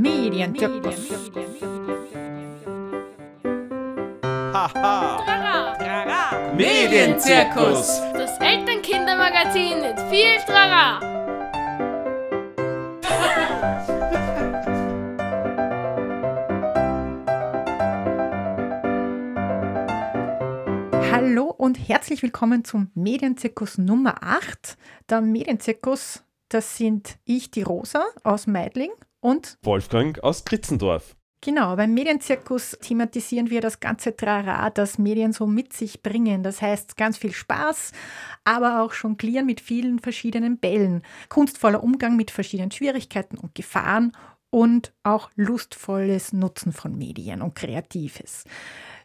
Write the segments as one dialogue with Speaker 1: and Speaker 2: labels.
Speaker 1: Medienzirkus.
Speaker 2: Haha!
Speaker 3: Medienzirkus.
Speaker 2: Das Elternkindermagazin mit viel Trara.
Speaker 1: Hallo und herzlich willkommen zum Medienzirkus Nummer 8. Der Medienzirkus, das sind ich, die Rosa aus Meidling und
Speaker 3: Wolfgang aus Kritzendorf.
Speaker 1: Genau, beim Medienzirkus thematisieren wir das ganze Trara, das Medien so mit sich bringen. Das heißt ganz viel Spaß, aber auch Jonglieren mit vielen verschiedenen Bällen, kunstvoller Umgang mit verschiedenen Schwierigkeiten und Gefahren und auch lustvolles Nutzen von Medien und Kreatives.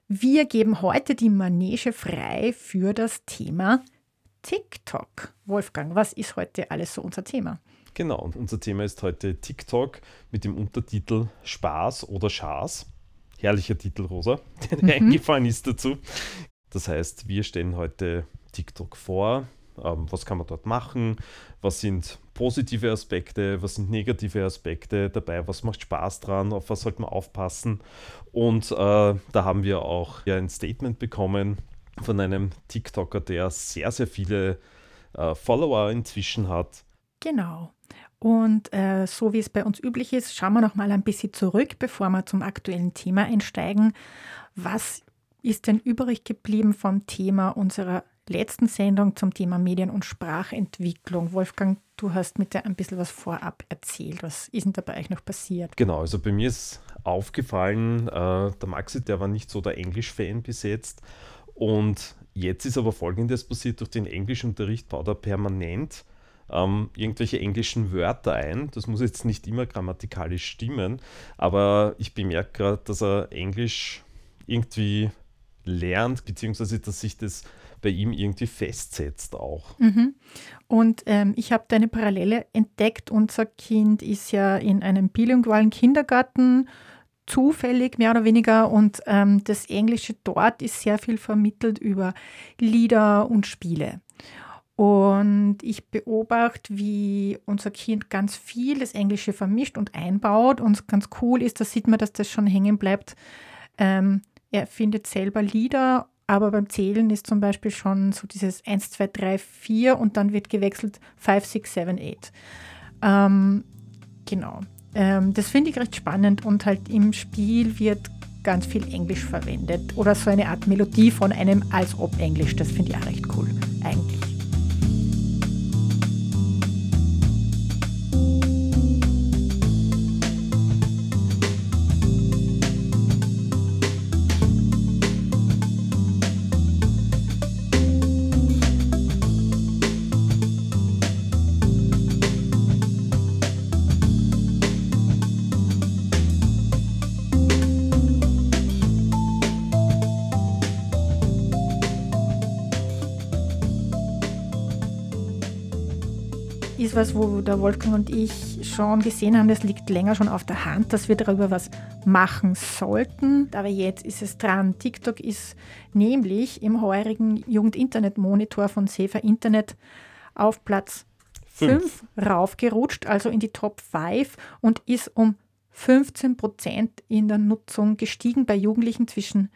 Speaker 1: Wir geben heute die Manege frei für das Thema TikTok. Wolfgang, was ist heute alles so unser Thema?
Speaker 3: Genau, und unser Thema ist heute TikTok mit dem Untertitel Spaß oder Schaß. Herrlicher Titel, Rosa, der mir eingefallen ist dazu. Das heißt, wir stellen heute TikTok vor. Ähm, was kann man dort machen? Was sind positive Aspekte? Was sind negative Aspekte dabei? Was macht Spaß dran? Auf was sollte man aufpassen? Und äh, da haben wir auch ja, ein Statement bekommen von einem TikToker, der sehr, sehr viele äh, Follower inzwischen hat.
Speaker 1: Genau. Und äh, so wie es bei uns üblich ist, schauen wir noch mal ein bisschen zurück, bevor wir zum aktuellen Thema einsteigen. Was ist denn übrig geblieben vom Thema unserer letzten Sendung zum Thema Medien- und Sprachentwicklung? Wolfgang, du hast mir da ein bisschen was vorab erzählt. Was ist denn da bei euch noch passiert?
Speaker 3: Genau, also bei mir ist aufgefallen, äh, der Maxi, der war nicht so der Englisch-Fan bis jetzt. Und jetzt ist aber Folgendes passiert, durch den Englischunterricht baut er permanent ähm, irgendwelche englischen Wörter ein. Das muss jetzt nicht immer grammatikalisch stimmen, aber ich bemerke gerade, dass er Englisch irgendwie lernt, beziehungsweise dass sich das bei ihm irgendwie festsetzt auch.
Speaker 1: Mhm. Und ähm, ich habe da eine Parallele entdeckt. Unser Kind ist ja in einem bilingualen Kindergarten zufällig mehr oder weniger und ähm, das Englische dort ist sehr viel vermittelt über Lieder und Spiele. Und ich beobachte, wie unser Kind ganz viel das Englische vermischt und einbaut. Und ganz cool ist, da sieht man, dass das schon hängen bleibt. Ähm, er findet selber Lieder, aber beim Zählen ist zum Beispiel schon so dieses 1, 2, 3, 4 und dann wird gewechselt 5, 6, 7, 8. Ähm, genau. Ähm, das finde ich recht spannend und halt im Spiel wird ganz viel Englisch verwendet oder so eine Art Melodie von einem als ob Englisch. Das finde ich auch recht cool, eigentlich. Ist was, wo der Wolfgang und ich schon gesehen haben, das liegt länger schon auf der Hand, dass wir darüber was machen sollten. Aber jetzt ist es dran. TikTok ist nämlich im heurigen Jugend-Internet-Monitor von Safer Internet auf Platz 5 raufgerutscht, also in die Top 5 und ist um 15 Prozent in der Nutzung gestiegen bei Jugendlichen zwischen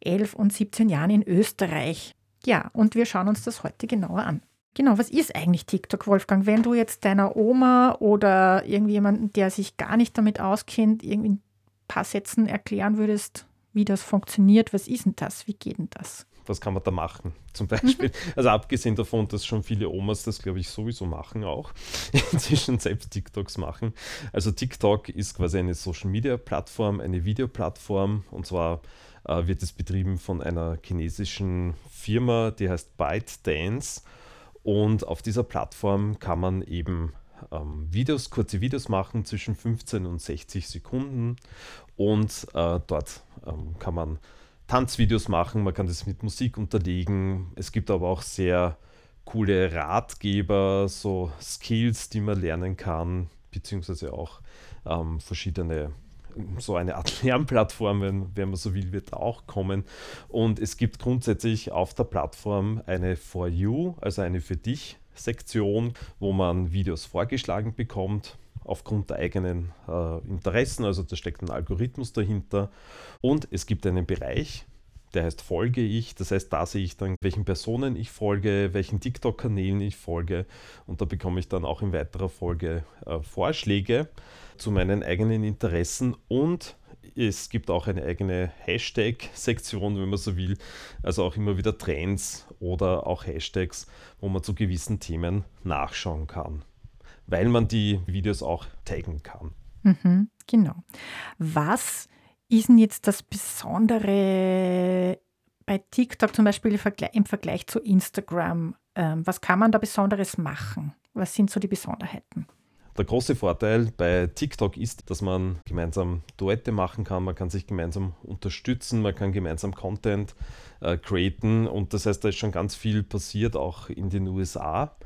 Speaker 1: 11 und 17 Jahren in Österreich. Ja, und wir schauen uns das heute genauer an. Genau, was ist eigentlich TikTok, Wolfgang? Wenn du jetzt deiner Oma oder irgendjemanden, der sich gar nicht damit auskennt, irgendwie ein paar Sätzen erklären würdest, wie das funktioniert, was ist denn das? Wie geht denn das?
Speaker 3: Was kann man da machen? Zum Beispiel, also abgesehen davon, dass schon viele Omas das, glaube ich, sowieso machen auch, inzwischen selbst TikToks machen. Also TikTok ist quasi eine Social-Media-Plattform, eine Videoplattform und zwar äh, wird es betrieben von einer chinesischen Firma, die heißt ByteDance. Und auf dieser Plattform kann man eben ähm, Videos, kurze Videos machen zwischen 15 und 60 Sekunden. Und äh, dort ähm, kann man Tanzvideos machen, man kann das mit Musik unterlegen. Es gibt aber auch sehr coole Ratgeber, so Skills, die man lernen kann, beziehungsweise auch ähm, verschiedene so eine Art Lernplattform, wenn, wenn man so will, wird auch kommen. Und es gibt grundsätzlich auf der Plattform eine For You, also eine für dich Sektion, wo man Videos vorgeschlagen bekommt aufgrund der eigenen äh, Interessen, also da steckt ein Algorithmus dahinter. Und es gibt einen Bereich, der heißt Folge ich. Das heißt, da sehe ich dann, welchen Personen ich folge, welchen TikTok-Kanälen ich folge. Und da bekomme ich dann auch in weiterer Folge äh, Vorschläge zu meinen eigenen Interessen und es gibt auch eine eigene Hashtag-Sektion, wenn man so will. Also auch immer wieder Trends oder auch Hashtags, wo man zu gewissen Themen nachschauen kann, weil man die Videos auch taggen kann.
Speaker 1: Mhm, genau. Was ist denn jetzt das Besondere bei TikTok zum Beispiel im Vergleich zu Instagram? Ähm, was kann man da Besonderes machen? Was sind so die Besonderheiten?
Speaker 3: Der große Vorteil bei TikTok ist, dass man gemeinsam Duette machen kann, man kann sich gemeinsam unterstützen, man kann gemeinsam Content äh, createn und das heißt, da ist schon ganz viel passiert, auch in den USA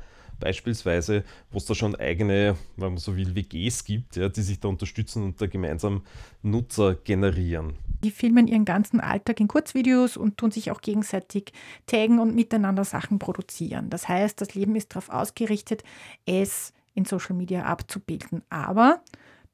Speaker 3: beispielsweise, wo es da schon eigene, wenn man so will, WGs gibt, ja, die sich da unterstützen und da gemeinsam Nutzer generieren.
Speaker 1: Die filmen ihren ganzen Alltag in Kurzvideos und tun sich auch gegenseitig taggen und miteinander Sachen produzieren. Das heißt, das Leben ist darauf ausgerichtet, es in Social Media abzubilden. Aber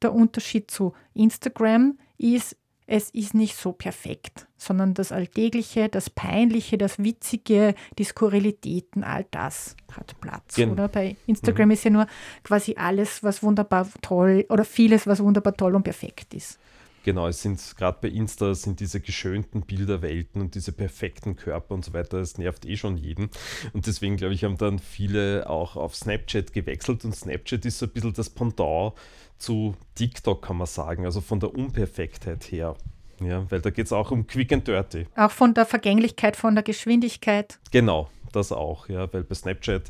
Speaker 1: der Unterschied zu Instagram ist, es ist nicht so perfekt, sondern das Alltägliche, das Peinliche, das Witzige, die Skurrilitäten, all das hat Platz. Gen oder? Bei Instagram mhm. ist ja nur quasi alles, was wunderbar toll oder vieles, was wunderbar toll und perfekt ist.
Speaker 3: Genau, es sind gerade bei Insta sind diese geschönten Bilderwelten und diese perfekten Körper und so weiter, das nervt eh schon jeden. Und deswegen, glaube ich, haben dann viele auch auf Snapchat gewechselt und Snapchat ist so ein bisschen das Pendant zu TikTok, kann man sagen, also von der Unperfektheit her. Ja, weil da geht es auch um Quick and Dirty.
Speaker 1: Auch von der Vergänglichkeit, von der Geschwindigkeit.
Speaker 3: Genau, das auch, ja, weil bei Snapchat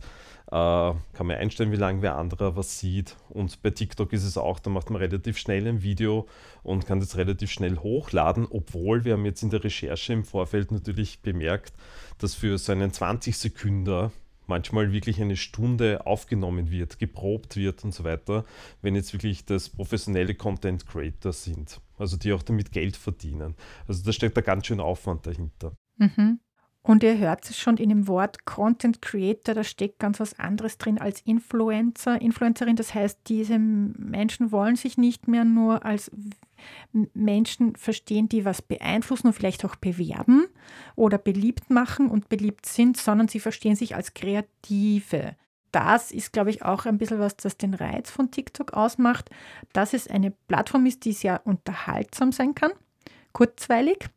Speaker 3: äh, kann man einstellen, wie lange wer anderer was sieht. Und bei TikTok ist es auch, da macht man relativ schnell ein Video und kann das relativ schnell hochladen, obwohl wir haben jetzt in der Recherche im Vorfeld natürlich bemerkt, dass für so einen 20 Sekunden manchmal wirklich eine Stunde aufgenommen wird, geprobt wird und so weiter, wenn jetzt wirklich das professionelle Content Creator sind, also die auch damit Geld verdienen. Also da steckt da ganz schön Aufwand dahinter.
Speaker 1: Mhm. Und ihr hört es schon in dem Wort Content Creator, da steckt ganz was anderes drin als Influencer, Influencerin. Das heißt, diese Menschen wollen sich nicht mehr nur als Menschen verstehen, die was beeinflussen und vielleicht auch bewerben oder beliebt machen und beliebt sind, sondern sie verstehen sich als Kreative. Das ist, glaube ich, auch ein bisschen was, das den Reiz von TikTok ausmacht, dass es eine Plattform ist, die sehr unterhaltsam sein kann, kurzweilig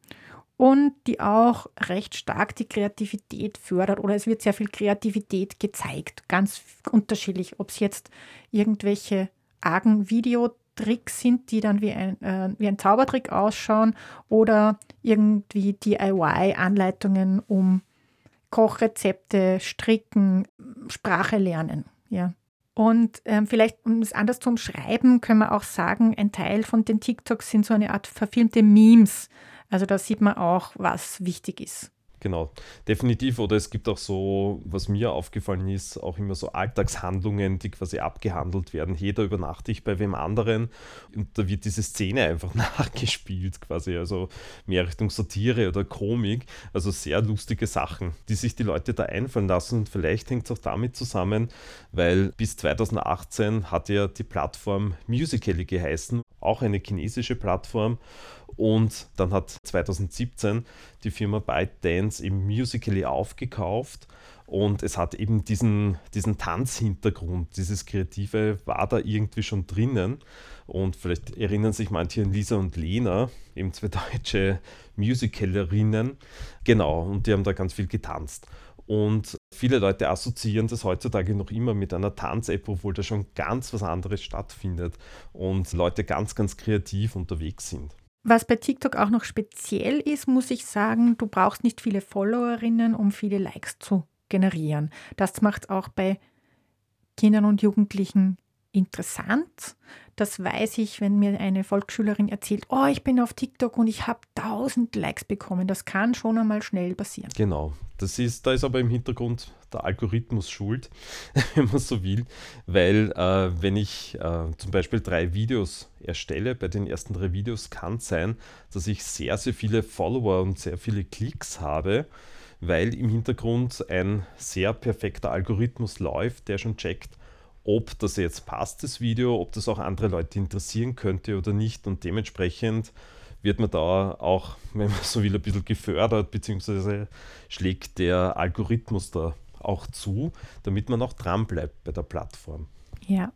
Speaker 1: und die auch recht stark die Kreativität fördert oder es wird sehr viel Kreativität gezeigt, ganz unterschiedlich, ob es jetzt irgendwelche argen Videotricks sind, die dann wie ein, äh, wie ein Zaubertrick ausschauen oder irgendwie DIY-Anleitungen um Kochrezepte, Stricken, Sprache lernen. Ja. Und ähm, vielleicht, um es anders zu umschreiben, können wir auch sagen, ein Teil von den TikToks sind so eine Art verfilmte Memes. Also da sieht man auch, was wichtig ist.
Speaker 3: Genau, definitiv. Oder es gibt auch so, was mir aufgefallen ist, auch immer so Alltagshandlungen, die quasi abgehandelt werden. Jeder übernachte ich bei wem anderen und da wird diese Szene einfach nachgespielt, quasi. Also mehr Richtung Satire oder Komik. Also sehr lustige Sachen, die sich die Leute da einfallen lassen. Und vielleicht hängt es auch damit zusammen, weil bis 2018 hat ja die Plattform Musical.ly geheißen, auch eine chinesische Plattform. Und dann hat 2017 die Firma ByteDance im Musical.ly aufgekauft und es hat eben diesen, diesen Tanzhintergrund, dieses Kreative war da irgendwie schon drinnen. Und vielleicht erinnern sich manche an Lisa und Lena, eben zwei deutsche Musicalerinnen. Genau, und die haben da ganz viel getanzt. Und viele Leute assoziieren das heutzutage noch immer mit einer Tanz-App, obwohl da schon ganz was anderes stattfindet und Leute ganz, ganz kreativ unterwegs sind.
Speaker 1: Was bei TikTok auch noch speziell ist, muss ich sagen, du brauchst nicht viele Followerinnen, um viele Likes zu generieren. Das macht auch bei Kindern und Jugendlichen interessant. Das weiß ich, wenn mir eine Volksschülerin erzählt, oh, ich bin auf TikTok und ich habe 1000 Likes bekommen. Das kann schon einmal schnell passieren.
Speaker 3: Genau. Das ist, da ist aber im Hintergrund der Algorithmus schuld, wenn man so will. Weil äh, wenn ich äh, zum Beispiel drei Videos erstelle, bei den ersten drei Videos kann es sein, dass ich sehr, sehr viele Follower und sehr viele Klicks habe weil im Hintergrund ein sehr perfekter Algorithmus läuft, der schon checkt, ob das jetzt passt, das Video, ob das auch andere Leute interessieren könnte oder nicht. Und dementsprechend wird man da auch, wenn man so will, ein bisschen gefördert, beziehungsweise schlägt der Algorithmus da auch zu, damit man auch dran bleibt bei der Plattform.
Speaker 1: Ja.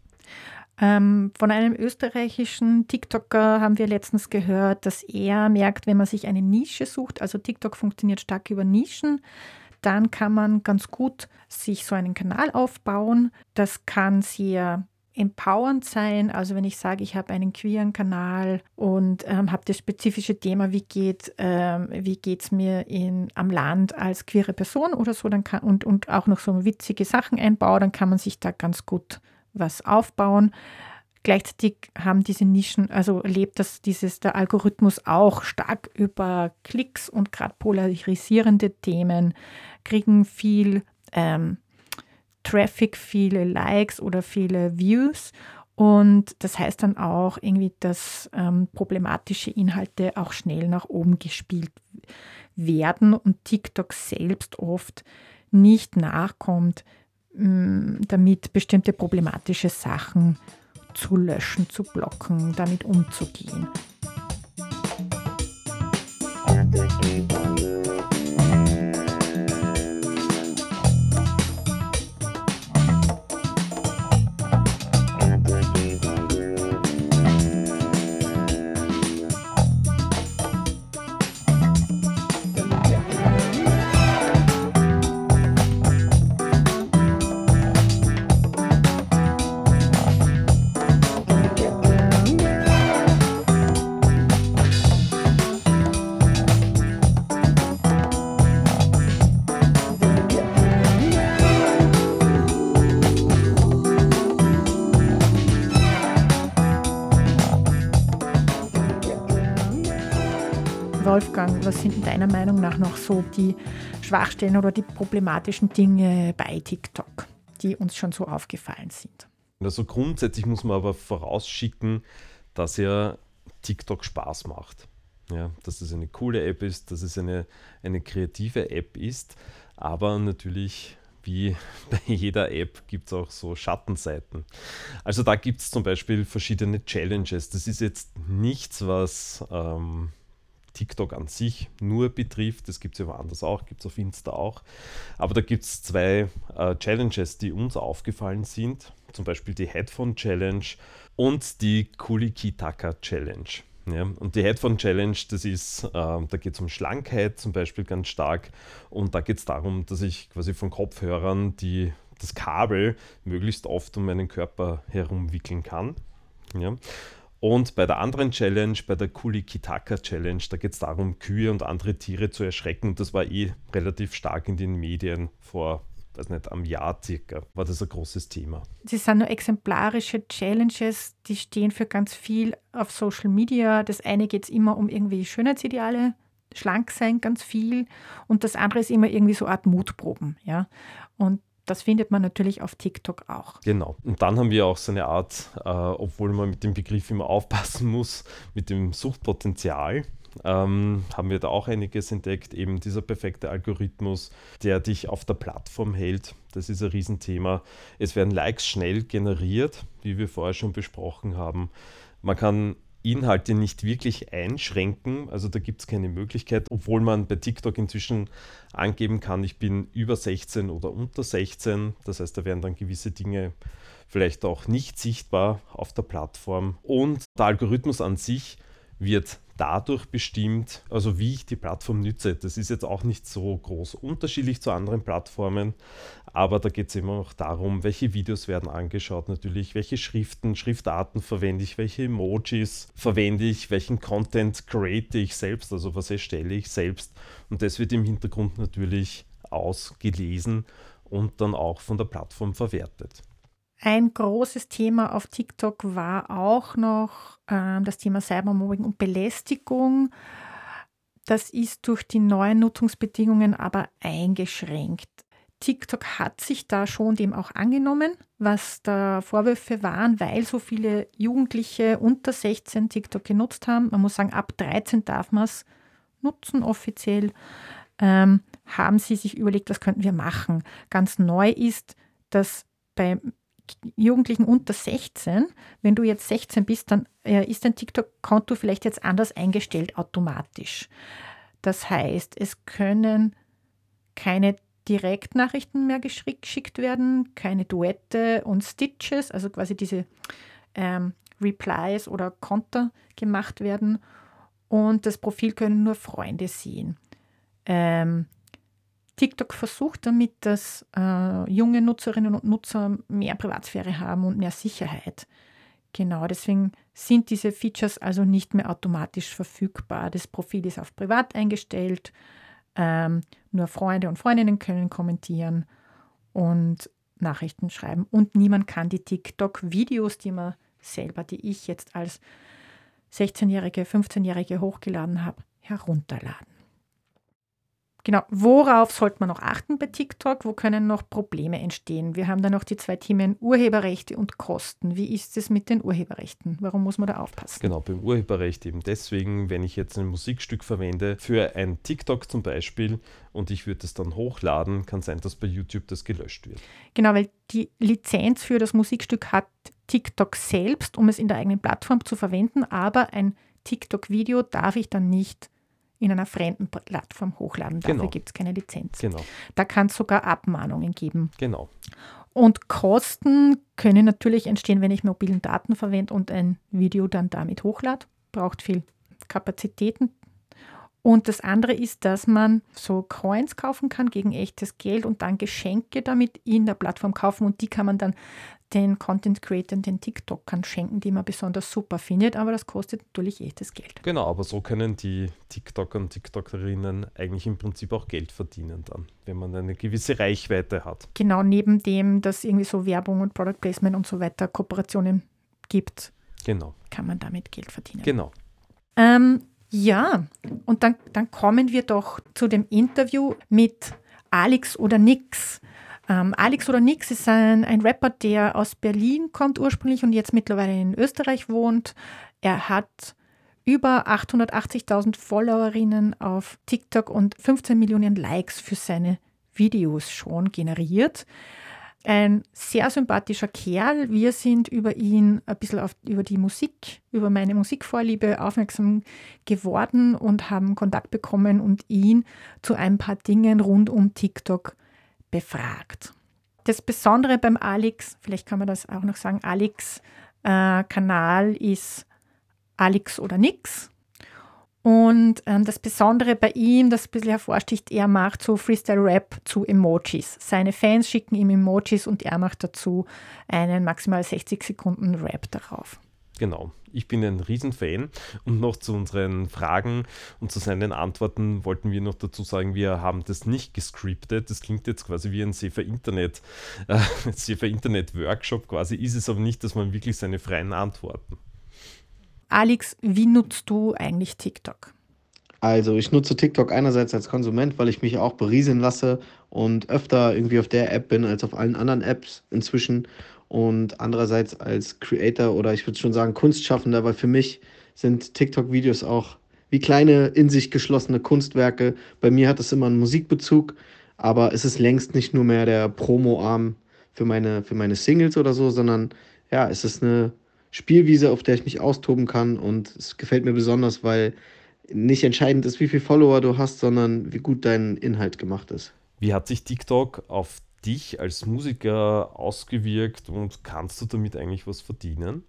Speaker 1: Ähm, von einem österreichischen TikToker haben wir letztens gehört, dass er merkt, wenn man sich eine Nische sucht, also TikTok funktioniert stark über Nischen, dann kann man ganz gut sich so einen Kanal aufbauen. Das kann sehr empowernd sein. Also wenn ich sage, ich habe einen queeren Kanal und ähm, habe das spezifische Thema, wie geht ähm, es mir in, am Land als queere Person oder so, dann kann, und, und auch noch so witzige Sachen einbauen, dann kann man sich da ganz gut was aufbauen. Gleichzeitig haben diese Nischen, also lebt das dieses der Algorithmus auch stark über Klicks und gerade polarisierende Themen kriegen viel ähm, Traffic, viele Likes oder viele Views. Und das heißt dann auch irgendwie, dass ähm, problematische Inhalte auch schnell nach oben gespielt werden und TikTok selbst oft nicht nachkommt, mm, damit bestimmte problematische Sachen zu löschen, zu blocken, damit umzugehen. Wolfgang, was sind deiner Meinung nach noch so die Schwachstellen oder die problematischen Dinge bei TikTok, die uns schon so aufgefallen sind?
Speaker 3: Also grundsätzlich muss man aber vorausschicken, dass ja TikTok Spaß macht. Ja, dass es eine coole App ist, dass es eine, eine kreative App ist, aber natürlich wie bei jeder App gibt es auch so Schattenseiten. Also da gibt es zum Beispiel verschiedene Challenges. Das ist jetzt nichts, was ähm, TikTok an sich nur betrifft. Das gibt es ja woanders auch, gibt es auf Insta auch. Aber da gibt es zwei äh, Challenges, die uns aufgefallen sind. Zum Beispiel die Headphone Challenge und die Kulikitaka Challenge. Ja, und die Headphone Challenge, das ist, äh, da geht es um Schlankheit zum Beispiel ganz stark. Und da geht es darum, dass ich quasi von Kopfhörern die, das Kabel möglichst oft um meinen Körper herumwickeln kann. Ja. Und bei der anderen Challenge, bei der Kulikitaka Challenge, da geht es darum, Kühe und andere Tiere zu erschrecken. Das war eh relativ stark in den Medien vor, weiß nicht, einem Jahr circa, war das ein großes Thema.
Speaker 1: Das sind nur exemplarische Challenges, die stehen für ganz viel auf Social Media. Das eine geht es immer um irgendwie Schönheitsideale, schlank sein, ganz viel. Und das andere ist immer irgendwie so eine Art Mutproben. Ja? Und das findet man natürlich auf TikTok auch.
Speaker 3: Genau. Und dann haben wir auch so eine Art, äh, obwohl man mit dem Begriff immer aufpassen muss, mit dem Suchtpotenzial. Ähm, haben wir da auch einiges entdeckt. Eben dieser perfekte Algorithmus, der dich auf der Plattform hält. Das ist ein Riesenthema. Es werden Likes schnell generiert, wie wir vorher schon besprochen haben. Man kann Inhalte nicht wirklich einschränken. Also da gibt es keine Möglichkeit, obwohl man bei TikTok inzwischen angeben kann, ich bin über 16 oder unter 16. Das heißt, da werden dann gewisse Dinge vielleicht auch nicht sichtbar auf der Plattform. Und der Algorithmus an sich wird dadurch bestimmt, also wie ich die Plattform nütze. Das ist jetzt auch nicht so groß unterschiedlich zu anderen Plattformen, aber da geht es immer noch darum, welche Videos werden angeschaut natürlich, welche Schriften, Schriftarten verwende ich, welche Emojis verwende ich, welchen Content create ich selbst, also was erstelle ich selbst. Und das wird im Hintergrund natürlich ausgelesen und dann auch von der Plattform verwertet.
Speaker 1: Ein großes Thema auf TikTok war auch noch äh, das Thema Cybermobbing und Belästigung. Das ist durch die neuen Nutzungsbedingungen aber eingeschränkt. TikTok hat sich da schon dem auch angenommen, was da Vorwürfe waren, weil so viele Jugendliche unter 16 TikTok genutzt haben. Man muss sagen, ab 13 darf man es nutzen offiziell. Ähm, haben sie sich überlegt, was könnten wir machen. Ganz neu ist, dass bei Jugendlichen unter 16, wenn du jetzt 16 bist, dann äh, ist dein TikTok-Konto vielleicht jetzt anders eingestellt automatisch. Das heißt, es können keine Direktnachrichten mehr geschickt werden, keine Duette und Stitches, also quasi diese ähm, Replies oder Konter gemacht werden. Und das Profil können nur Freunde sehen. Ähm, TikTok versucht damit, dass äh, junge Nutzerinnen und Nutzer mehr Privatsphäre haben und mehr Sicherheit. Genau, deswegen sind diese Features also nicht mehr automatisch verfügbar. Das Profil ist auf privat eingestellt. Ähm, nur Freunde und Freundinnen können kommentieren und Nachrichten schreiben. Und niemand kann die TikTok-Videos, die man selber, die ich jetzt als 16-Jährige, 15-Jährige hochgeladen habe, herunterladen. Genau, worauf sollte man noch achten bei TikTok? Wo können noch Probleme entstehen? Wir haben da noch die zwei Themen Urheberrechte und Kosten. Wie ist es mit den Urheberrechten? Warum muss man da aufpassen?
Speaker 3: Genau, beim Urheberrecht eben deswegen, wenn ich jetzt ein Musikstück verwende für ein TikTok zum Beispiel und ich würde es dann hochladen, kann sein, dass bei YouTube das gelöscht wird.
Speaker 1: Genau, weil die Lizenz für das Musikstück hat TikTok selbst, um es in der eigenen Plattform zu verwenden, aber ein TikTok-Video darf ich dann nicht in einer fremden Plattform hochladen. Dafür genau. gibt es keine Lizenz.
Speaker 3: Genau.
Speaker 1: Da kann es sogar Abmahnungen geben.
Speaker 3: Genau.
Speaker 1: Und Kosten können natürlich entstehen, wenn ich mobilen Daten verwende und ein Video dann damit hochlade. Braucht viel Kapazitäten. Und das andere ist, dass man so Coins kaufen kann gegen echtes Geld und dann Geschenke damit in der Plattform kaufen und die kann man dann den Content Creators, den TikTokern schenken, die man besonders super findet, aber das kostet natürlich echtes Geld.
Speaker 3: Genau, aber so können die TikToker und TikTokerinnen eigentlich im Prinzip auch Geld verdienen dann, wenn man eine gewisse Reichweite hat.
Speaker 1: Genau, neben dem, dass irgendwie so Werbung und Product Placement und so weiter Kooperationen gibt,
Speaker 3: genau.
Speaker 1: kann man damit Geld verdienen.
Speaker 3: Genau.
Speaker 1: Ähm, ja, und dann, dann kommen wir doch zu dem Interview mit Alex oder Nix. Ähm, Alex oder Nix ist ein, ein Rapper, der aus Berlin kommt ursprünglich und jetzt mittlerweile in Österreich wohnt. Er hat über 880.000 Followerinnen auf TikTok und 15 Millionen Likes für seine Videos schon generiert. Ein sehr sympathischer Kerl. Wir sind über ihn ein bisschen auf, über die Musik, über meine Musikvorliebe aufmerksam geworden und haben Kontakt bekommen und ihn zu ein paar Dingen rund um TikTok befragt. Das Besondere beim Alex, vielleicht kann man das auch noch sagen, Alex äh, Kanal ist Alex oder nix. Und ähm, das Besondere bei ihm, das ein bisschen hervorsticht, er macht so Freestyle-Rap zu Emojis. Seine Fans schicken ihm Emojis und er macht dazu einen maximal 60 Sekunden Rap darauf.
Speaker 3: Genau, ich bin ein Riesenfan. Und noch zu unseren Fragen und zu seinen Antworten wollten wir noch dazu sagen, wir haben das nicht gescriptet. Das klingt jetzt quasi wie ein Safer Internet, äh, Safer Internet Workshop quasi, ist es aber nicht, dass man wirklich seine freien Antworten.
Speaker 1: Alex, wie nutzt du eigentlich TikTok?
Speaker 4: Also ich nutze TikTok einerseits als Konsument, weil ich mich auch berieseln lasse und öfter irgendwie auf der App bin als auf allen anderen Apps inzwischen und andererseits als Creator oder ich würde schon sagen Kunstschaffender, weil für mich sind TikTok-Videos auch wie kleine in sich geschlossene Kunstwerke. Bei mir hat es immer einen Musikbezug, aber es ist längst nicht nur mehr der Promo-Arm für meine, für meine Singles oder so, sondern ja, es ist eine Spielwiese, auf der ich mich austoben kann und es gefällt mir besonders, weil nicht entscheidend ist, wie viele Follower du hast, sondern wie gut dein Inhalt gemacht ist.
Speaker 3: Wie hat sich TikTok auf dich als Musiker ausgewirkt und kannst du damit eigentlich was verdienen?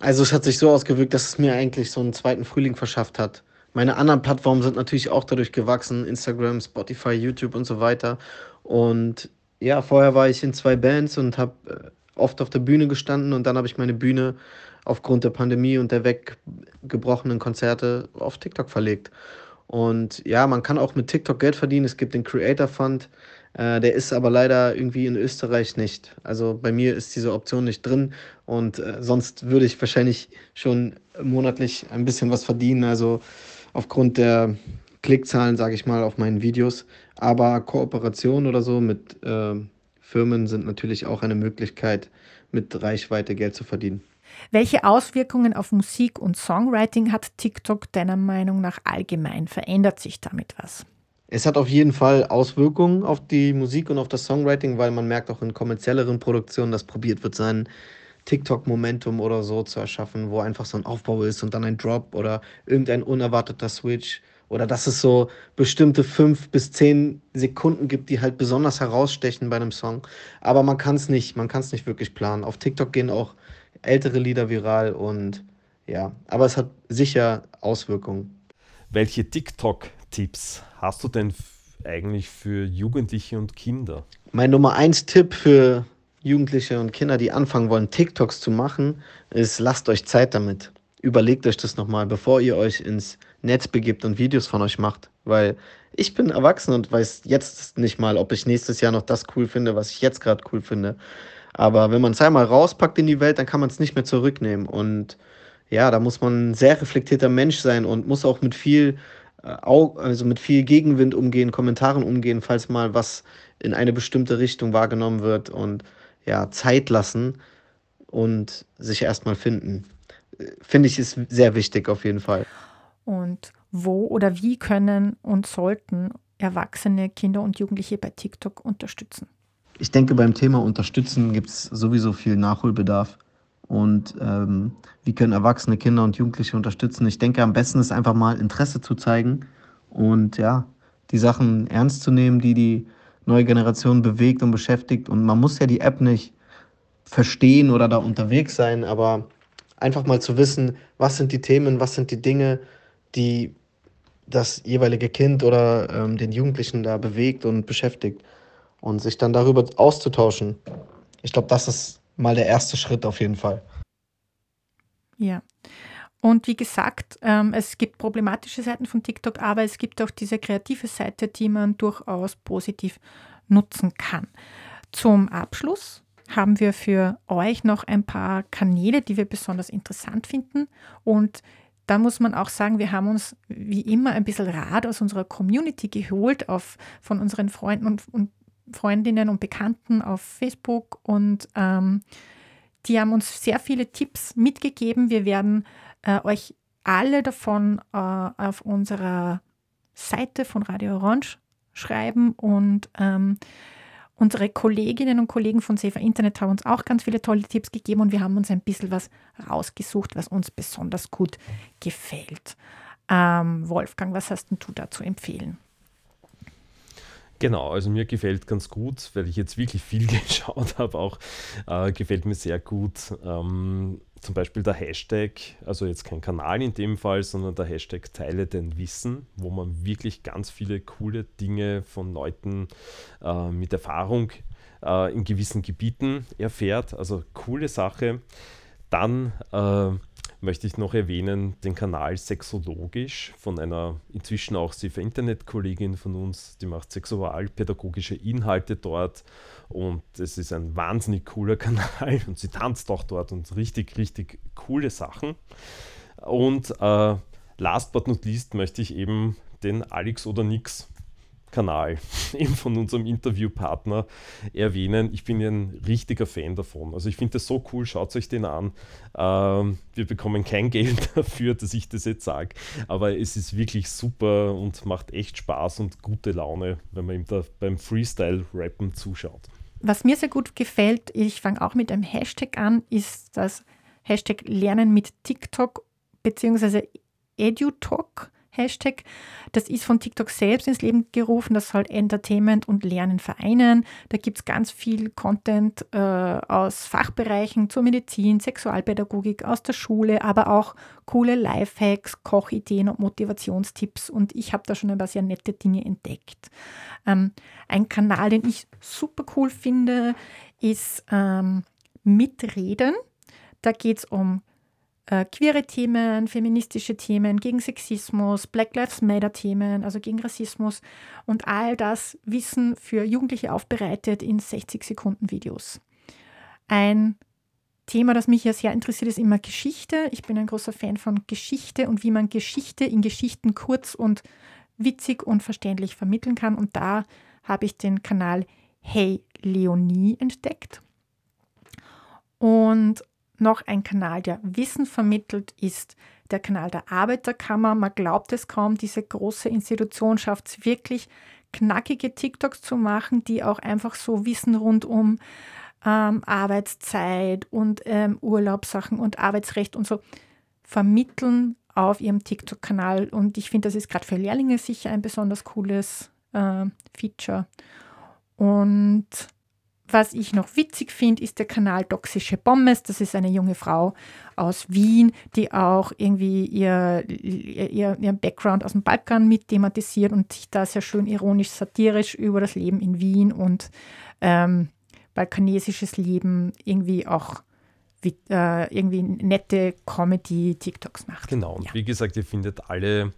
Speaker 4: Also es hat sich so ausgewirkt, dass es mir eigentlich so einen zweiten Frühling verschafft hat. Meine anderen Plattformen sind natürlich auch dadurch gewachsen, Instagram, Spotify, YouTube und so weiter. Und ja, vorher war ich in zwei Bands und habe äh, oft auf der Bühne gestanden und dann habe ich meine Bühne aufgrund der Pandemie und der weggebrochenen Konzerte auf TikTok verlegt. Und ja, man kann auch mit TikTok Geld verdienen. Es gibt den Creator Fund, äh, der ist aber leider irgendwie in Österreich nicht. Also bei mir ist diese Option nicht drin und äh, sonst würde ich wahrscheinlich schon monatlich ein bisschen was verdienen. Also aufgrund der Klickzahlen, sage ich mal, auf meinen Videos. Aber Kooperation oder so mit äh, Firmen sind natürlich auch eine Möglichkeit, mit Reichweite Geld zu verdienen.
Speaker 1: Welche Auswirkungen auf Musik und Songwriting hat TikTok deiner Meinung nach allgemein? Verändert sich damit was?
Speaker 4: Es hat auf jeden Fall Auswirkungen auf die Musik und auf das Songwriting, weil man merkt auch in kommerzielleren Produktionen, dass probiert wird, sein TikTok-Momentum oder so zu erschaffen, wo einfach so ein Aufbau ist und dann ein Drop oder irgendein unerwarteter Switch. Oder dass es so bestimmte fünf bis zehn Sekunden gibt, die halt besonders herausstechen bei einem Song. Aber man kann es nicht, man kann es nicht wirklich planen. Auf TikTok gehen auch ältere Lieder viral und ja, aber es hat sicher Auswirkungen.
Speaker 3: Welche TikTok-Tipps hast du denn eigentlich für Jugendliche und Kinder?
Speaker 4: Mein Nummer eins Tipp für Jugendliche und Kinder, die anfangen wollen, TikToks zu machen, ist, lasst euch Zeit damit. Überlegt euch das nochmal, bevor ihr euch ins Netz begibt und Videos von euch macht. Weil ich bin erwachsen und weiß jetzt nicht mal, ob ich nächstes Jahr noch das cool finde, was ich jetzt gerade cool finde. Aber wenn man es einmal rauspackt in die Welt, dann kann man es nicht mehr zurücknehmen. Und ja, da muss man ein sehr reflektierter Mensch sein und muss auch mit viel, äh, also mit viel Gegenwind umgehen, Kommentaren umgehen, falls mal was in eine bestimmte Richtung wahrgenommen wird und ja, Zeit lassen und sich erstmal finden. Finde ich ist sehr wichtig auf jeden Fall.
Speaker 1: Und wo oder wie können und sollten Erwachsene, Kinder und Jugendliche bei TikTok unterstützen?
Speaker 4: Ich denke, beim Thema Unterstützen gibt es sowieso viel Nachholbedarf. Und ähm, wie können Erwachsene, Kinder und Jugendliche unterstützen? Ich denke, am besten ist einfach mal Interesse zu zeigen und ja, die Sachen ernst zu nehmen, die die neue Generation bewegt und beschäftigt. Und man muss ja die App nicht verstehen oder da unterwegs sein, aber einfach mal zu wissen, was sind die Themen, was sind die Dinge, die das jeweilige Kind oder ähm, den Jugendlichen da bewegt und beschäftigt und sich dann darüber auszutauschen. Ich glaube, das ist mal der erste Schritt auf jeden Fall.
Speaker 1: Ja. Und wie gesagt, ähm, es gibt problematische Seiten von TikTok, aber es gibt auch diese kreative Seite, die man durchaus positiv nutzen kann. Zum Abschluss haben wir für euch noch ein paar Kanäle, die wir besonders interessant finden. Und da muss man auch sagen, wir haben uns wie immer ein bisschen Rat aus unserer Community geholt, auf, von unseren Freunden und, und Freundinnen und Bekannten auf Facebook und ähm, die haben uns sehr viele Tipps mitgegeben. Wir werden äh, euch alle davon äh, auf unserer Seite von Radio Orange schreiben und ähm, unsere Kolleginnen und Kollegen von Safer Internet haben uns auch ganz viele tolle Tipps gegeben und wir haben uns ein bisschen was rausgesucht, was uns besonders gut gefällt. Ähm, Wolfgang, was hast du dazu empfehlen?
Speaker 3: Genau, also mir gefällt ganz gut, weil ich jetzt wirklich viel geschaut habe, auch äh, gefällt mir sehr gut. Ähm, zum Beispiel der Hashtag, also jetzt kein Kanal in dem Fall, sondern der Hashtag Teile den Wissen, wo man wirklich ganz viele coole Dinge von Leuten äh, mit Erfahrung äh, in gewissen Gebieten erfährt. Also coole Sache. Dann äh, möchte ich noch erwähnen den Kanal Sexologisch von einer inzwischen auch Safe Internet-Kollegin von uns, die macht sexualpädagogische Inhalte dort und es ist ein wahnsinnig cooler Kanal und sie tanzt auch dort und richtig, richtig coole Sachen. Und äh, last but not least möchte ich eben den Alex oder Nix Kanal von unserem Interviewpartner erwähnen. Ich bin ein richtiger Fan davon. Also ich finde das so cool, schaut euch den an. Ähm, wir bekommen kein Geld dafür, dass ich das jetzt sage, aber es ist wirklich super und macht echt Spaß und gute Laune, wenn man ihm da beim Freestyle-Rappen zuschaut.
Speaker 1: Was mir sehr gut gefällt, ich fange auch mit einem Hashtag an, ist das Hashtag Lernen mit TikTok bzw. EduTalk. Hashtag. Das ist von TikTok selbst ins Leben gerufen. Das soll Entertainment und Lernen vereinen. Da gibt es ganz viel Content äh, aus Fachbereichen zur Medizin, Sexualpädagogik, aus der Schule, aber auch coole Lifehacks, Kochideen und Motivationstipps. Und ich habe da schon ein paar sehr nette Dinge entdeckt. Ähm, ein Kanal, den ich super cool finde, ist ähm, Mitreden. Da geht es um äh, queere Themen, feministische Themen, gegen Sexismus, Black Lives Matter Themen, also gegen Rassismus und all das Wissen für Jugendliche aufbereitet in 60 Sekunden Videos. Ein Thema, das mich ja sehr interessiert, ist immer Geschichte. Ich bin ein großer Fan von Geschichte und wie man Geschichte in Geschichten kurz und witzig und verständlich vermitteln kann. Und da habe ich den Kanal Hey Leonie entdeckt. Und noch ein Kanal, der Wissen vermittelt, ist der Kanal der Arbeiterkammer. Man glaubt es kaum, diese große Institution schafft es wirklich, knackige TikToks zu machen, die auch einfach so Wissen rund um ähm, Arbeitszeit und ähm, Urlaubssachen und Arbeitsrecht und so vermitteln auf ihrem TikTok-Kanal. Und ich finde, das ist gerade für Lehrlinge sicher ein besonders cooles äh, Feature. Und was ich noch witzig finde, ist der Kanal Toxische Pommes. Das ist eine junge Frau aus Wien, die auch irgendwie ihr, ihr, ihren Background aus dem Balkan mit thematisiert und sich da sehr schön ironisch, satirisch über das Leben in Wien und ähm, balkanesisches Leben irgendwie auch äh, irgendwie nette Comedy-TikToks macht.
Speaker 3: Genau, und ja. wie gesagt, ihr findet alle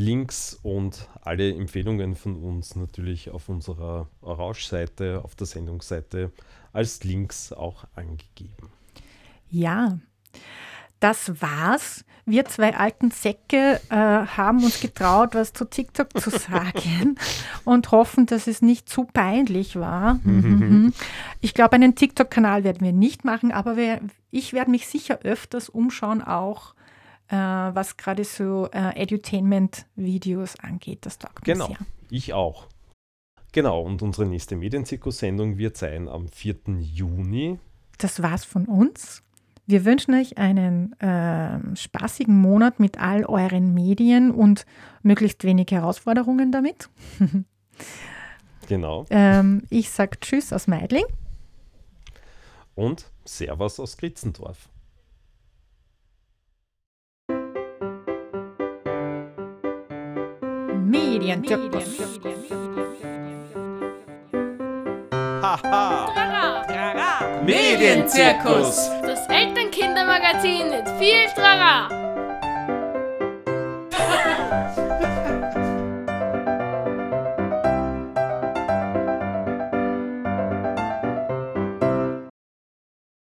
Speaker 3: Links und alle Empfehlungen von uns natürlich auf unserer Orange-Seite, auf der Sendungsseite als Links auch angegeben.
Speaker 1: Ja, das war's. Wir zwei alten Säcke äh, haben uns getraut, was zu TikTok zu sagen und hoffen, dass es nicht zu peinlich war. Mhm. ich glaube, einen TikTok-Kanal werden wir nicht machen, aber wir, ich werde mich sicher öfters umschauen, auch äh, was gerade so äh, Edutainment-Videos angeht. Das taugt
Speaker 3: genau,
Speaker 1: sehr.
Speaker 3: ich auch. Genau, und unsere nächste Medienzirkus-Sendung wird sein am 4. Juni.
Speaker 1: Das war's von uns. Wir wünschen euch einen äh, spaßigen Monat mit all euren Medien und möglichst wenig Herausforderungen damit.
Speaker 3: genau.
Speaker 1: Ähm, ich sage Tschüss aus Meidling.
Speaker 3: Und Servus aus Gritzendorf.
Speaker 1: Medienzirkus.
Speaker 2: Haha. Medienzirkus. Das Elternkindermagazin mit viel Trara.